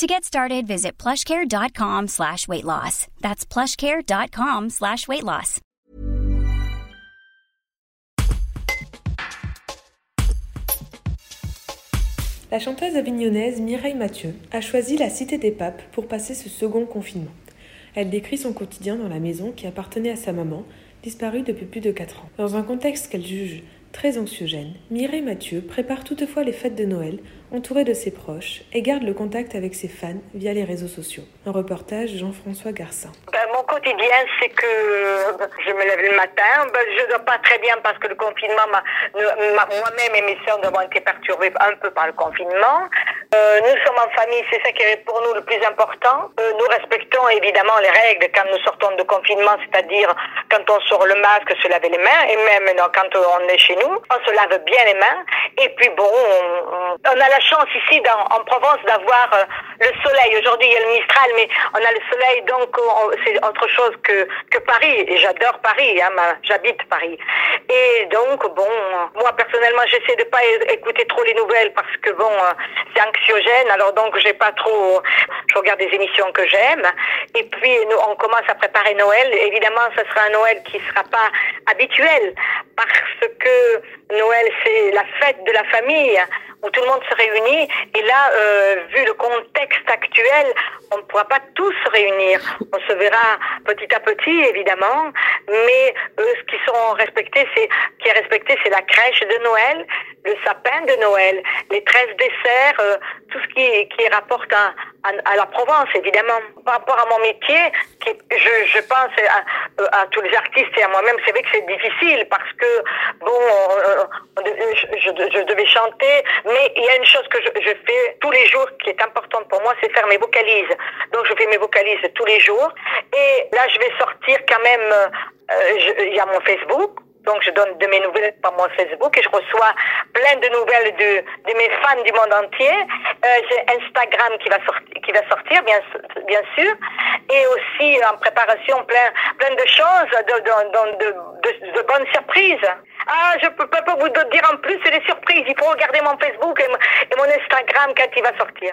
To get started, visit plushcare.com slash weight loss. That's plushcare.com slash weight loss. La chanteuse avignonnaise Mireille Mathieu a choisi la Cité des Papes pour passer ce second confinement. Elle décrit son quotidien dans la maison qui appartenait à sa maman, disparue depuis plus de 4 ans. Dans un contexte qu'elle juge très anxiogène, Mireille Mathieu prépare toutefois les fêtes de Noël entourée de ses proches et garde le contact avec ses fans via les réseaux sociaux. Un reportage Jean-François Garcin. Ben, mon quotidien, c'est que je me lève le matin. Ben, je ne dors pas très bien parce que le confinement, moi-même et mes soeurs avons été perturbés un peu par le confinement. Euh, nous sommes en famille, c'est ça qui est pour nous le plus important. Euh, nous respectons évidemment les règles quand nous sortons de confinement, c'est-à-dire quand on sort le masque, se laver les mains, et même quand on est chez nous, on se lave bien les mains. Et puis bon, on, a la chance ici en Provence d'avoir euh, le soleil. Aujourd'hui, il y a le Mistral, mais on a le soleil, donc c'est autre chose que, que Paris. Et j'adore Paris, hein, j'habite Paris. Et donc, bon, moi personnellement, j'essaie de pas écouter trop les nouvelles parce que bon, c'est Alors donc, j'ai pas trop. Je regarde des émissions que j'aime. Et puis, on commence à préparer Noël. Évidemment, ce sera un Noël qui sera pas habituel parce que Noël, c'est la fête de la famille où tout le monde se réunit. Et là, euh, vu le contexte actuel, on ne pourra pas tous se réunir. On se verra petit à petit, évidemment, mais eux, ce qui est respecté, c'est la crèche de Noël, le sapin de Noël, les 13 desserts, euh, tout ce qui, qui rapporte à, à, la Provence, évidemment. Par rapport à mon métier, qui, je, je pense à, à, tous les artistes et à moi-même, c'est vrai que c'est difficile parce que, bon, je, je, je, devais chanter, mais il y a une chose que je, fais tous les jours qui est importante pour moi, c'est faire mes vocalises. Donc je fais mes vocalises tous les jours. Et là, je vais sortir quand même, euh, il y a mon Facebook, donc, je donne de mes nouvelles par mon Facebook et je reçois plein de nouvelles de, de mes fans du monde entier. Euh, J'ai Instagram qui va, sortir, qui va sortir, bien, bien sûr. Et aussi en préparation plein, plein de choses, de, de, de, de bonnes surprises. Ah, je peux pas vous dire en plus, c'est des surprises. Il faut regarder mon Facebook et mon Instagram quand il va sortir.